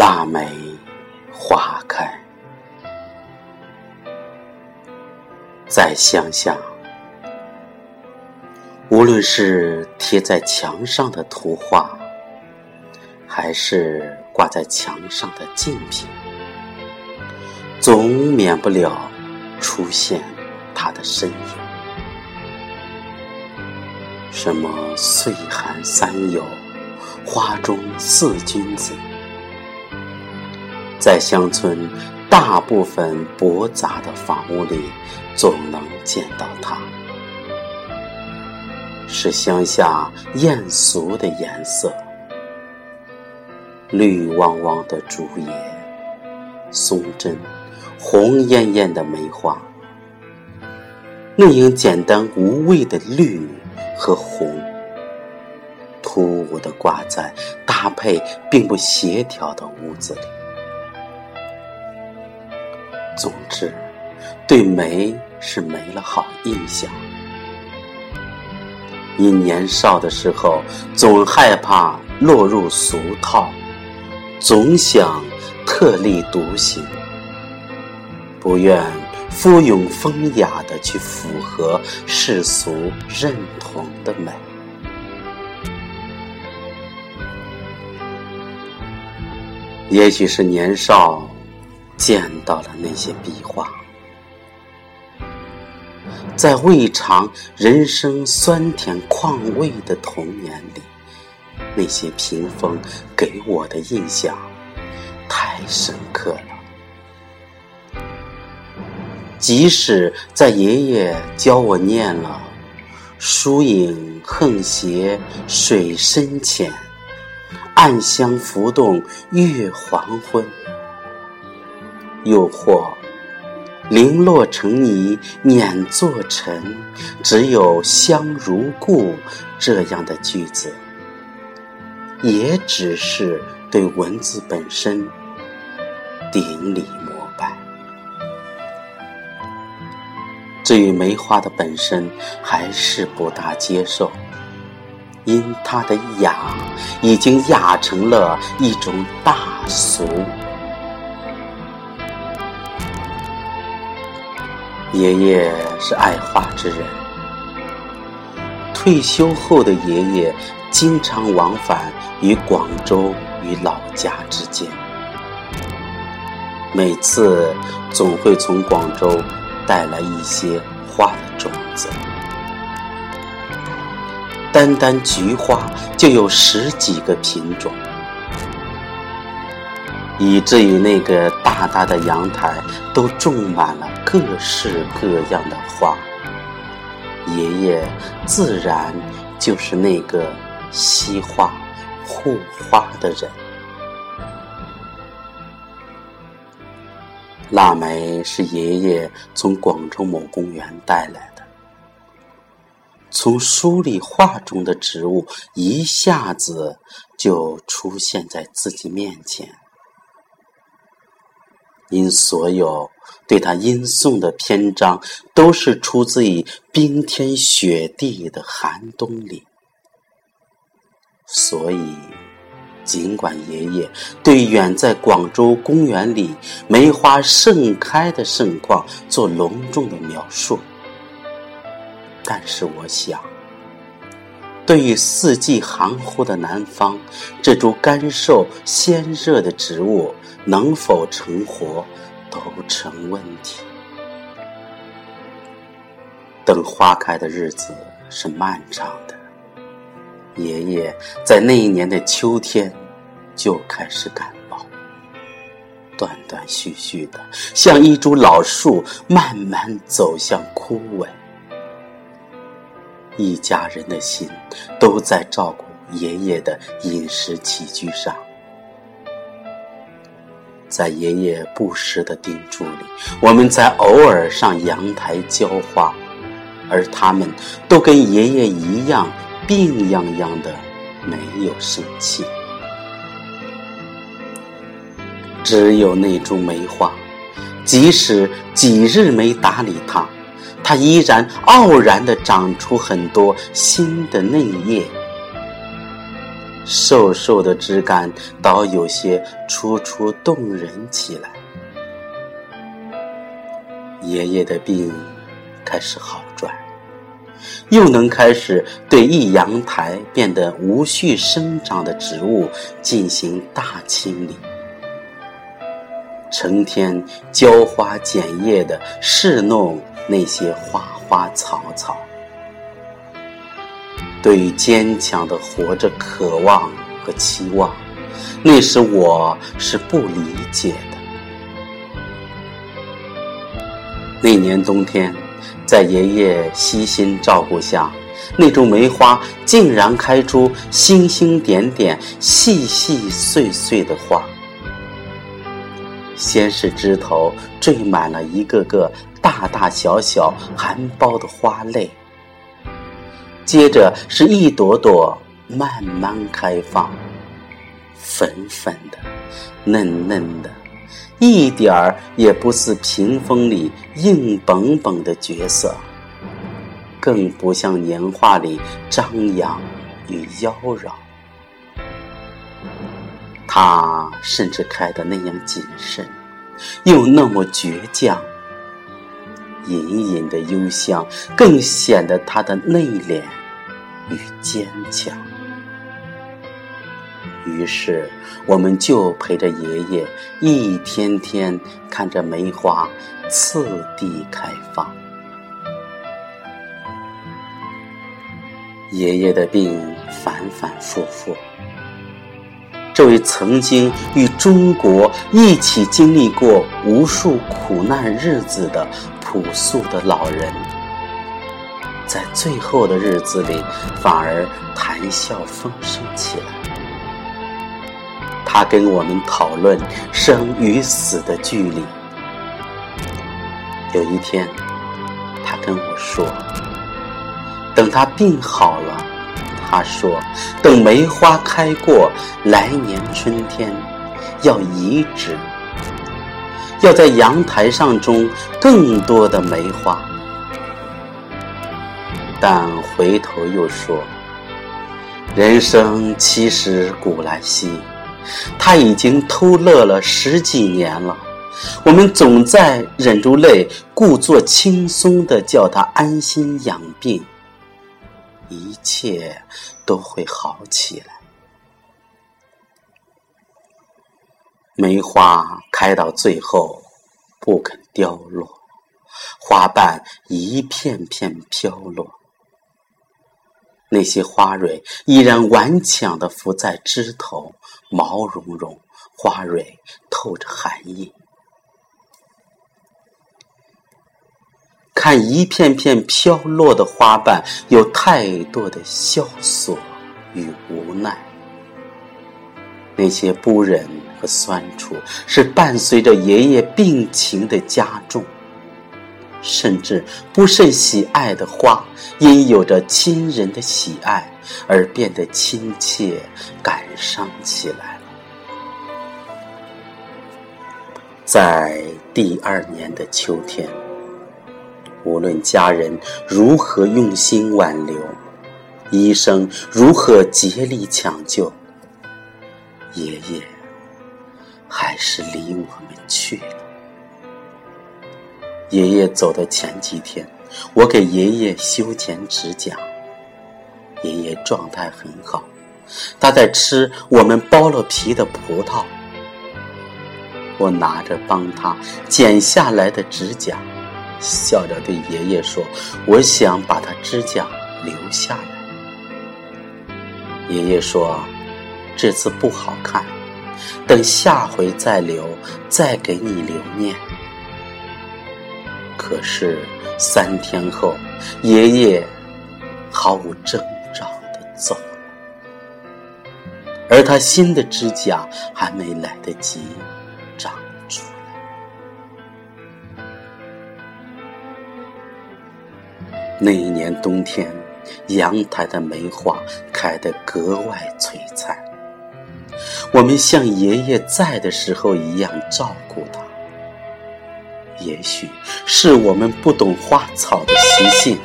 腊梅花开，在乡下，无论是贴在墙上的图画，还是挂在墙上的镜品，总免不了出现他的身影。什么岁寒三友，花中四君子。在乡村大部分驳杂的房屋里，总能见到它。是乡下艳俗的颜色，绿汪汪的竹叶、松针、红艳艳的梅花，那样简单无味的绿和红，突兀的挂在搭配并不协调的屋子里。总之，对梅是没了好印象。因年少的时候总害怕落入俗套，总想特立独行，不愿附庸风雅的去符合世俗认同的美。也许是年少。见到了那些壁画，在未尝人生酸甜况味的童年里，那些屏风给我的印象太深刻了。即使在爷爷教我念了“疏影横斜水深浅，暗香浮动月黄昏”。又或零落成泥碾作尘，只有香如故这样的句子，也只是对文字本身顶礼膜拜。至于梅花的本身，还是不大接受，因它的雅已经雅成了一种大俗。爷爷是爱画之人，退休后的爷爷经常往返于广州与老家之间，每次总会从广州带来一些花的种子，单单菊花就有十几个品种。以至于那个大大的阳台都种满了各式各样的花，爷爷自然就是那个惜花护花的人。腊梅是爷爷从广州某公园带来的，从书里画中的植物一下子就出现在自己面前。因所有对他吟诵的篇章，都是出自于冰天雪地的寒冬里，所以，尽管爷爷对远在广州公园里梅花盛开的盛况做隆重的描述，但是我想，对于四季含糊的南方，这株干瘦鲜热的植物。能否成活都成问题。等花开的日子是漫长的。爷爷在那一年的秋天就开始感冒，断断续续的，像一株老树慢慢走向枯萎。一家人的心都在照顾爷爷的饮食起居上。在爷爷不时的叮嘱里，我们在偶尔上阳台浇花，而他们都跟爷爷一样病殃殃的，没有生气。只有那株梅花，即使几日没打理它，它依然傲然的长出很多新的嫩叶。瘦瘦的枝干倒有些楚楚动人起来。爷爷的病开始好转，又能开始对一阳台变得无序生长的植物进行大清理，成天浇花剪叶的侍弄那些花花草草。对于坚强的活着渴望和期望，那时我是不理解的。那年冬天，在爷爷悉心照顾下，那株梅花竟然开出星星点点、细细碎碎的花。先是枝头缀满了一个个大大小小含苞的花蕾。接着是一朵朵慢慢开放，粉粉的、嫩嫩的，一点儿也不似屏风里硬绷绷的角色，更不像年画里张扬与妖娆。它甚至开得那样谨慎，又那么倔强，隐隐的幽香更显得它的内敛。与坚强。于是，我们就陪着爷爷一天天看着梅花次第开放。爷爷的病反反复复，这位曾经与中国一起经历过无数苦难日子的朴素的老人。在最后的日子里，反而谈笑风生起来。他跟我们讨论生与死的距离。有一天，他跟我说：“等他病好了，他说等梅花开过，来年春天要移植，要在阳台上种更多的梅花。”但回头又说：“人生其实古来稀，他已经偷乐了十几年了。我们总在忍住泪，故作轻松的叫他安心养病，一切都会好起来。”梅花开到最后不肯凋落，花瓣一片片飘落。那些花蕊依然顽强地伏在枝头，毛茸茸，花蕊透着寒意。看一片片飘落的花瓣，有太多的萧索与无奈。那些不忍和酸楚，是伴随着爷爷病情的加重。甚至不甚喜爱的花，因有着亲人的喜爱而变得亲切、感伤起来了。在第二年的秋天，无论家人如何用心挽留，医生如何竭力抢救，爷爷还是离我们去了。爷爷走的前几天，我给爷爷修剪指甲。爷爷状态很好，他在吃我们剥了皮的葡萄。我拿着帮他剪下来的指甲，笑着对爷爷说：“我想把他指甲留下来。”爷爷说：“这次不好看，等下回再留，再给你留念。”可是三天后，爷爷毫无征兆的走了，而他新的指甲还没来得及长那一年冬天，阳台的梅花开得格外璀璨，我们像爷爷在的时候一样照顾他。也许是我们不懂花草的习性，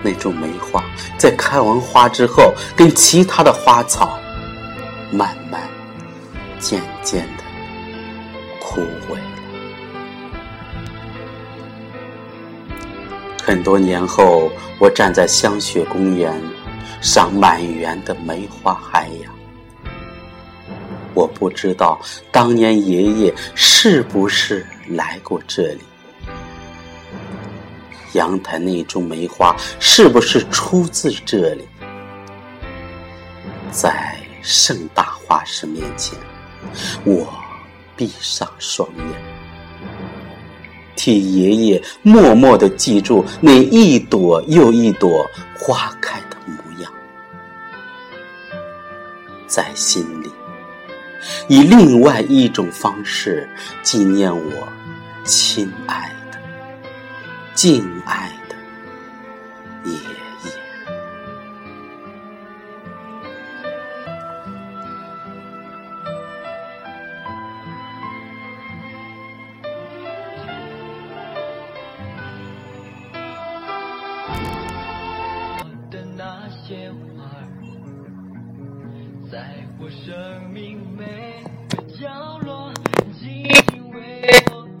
那株梅花在开完花之后，跟其他的花草慢慢、渐渐的枯萎。很多年后，我站在香雪公园，赏满园的梅花海洋。我不知道当年爷爷是不是来过这里。阳台那株梅花是不是出自这里？在盛大花市面前，我闭上双眼，替爷爷默默地记住那一朵又一朵花开的模样，在心里，以另外一种方式纪念我亲爱的。敬爱。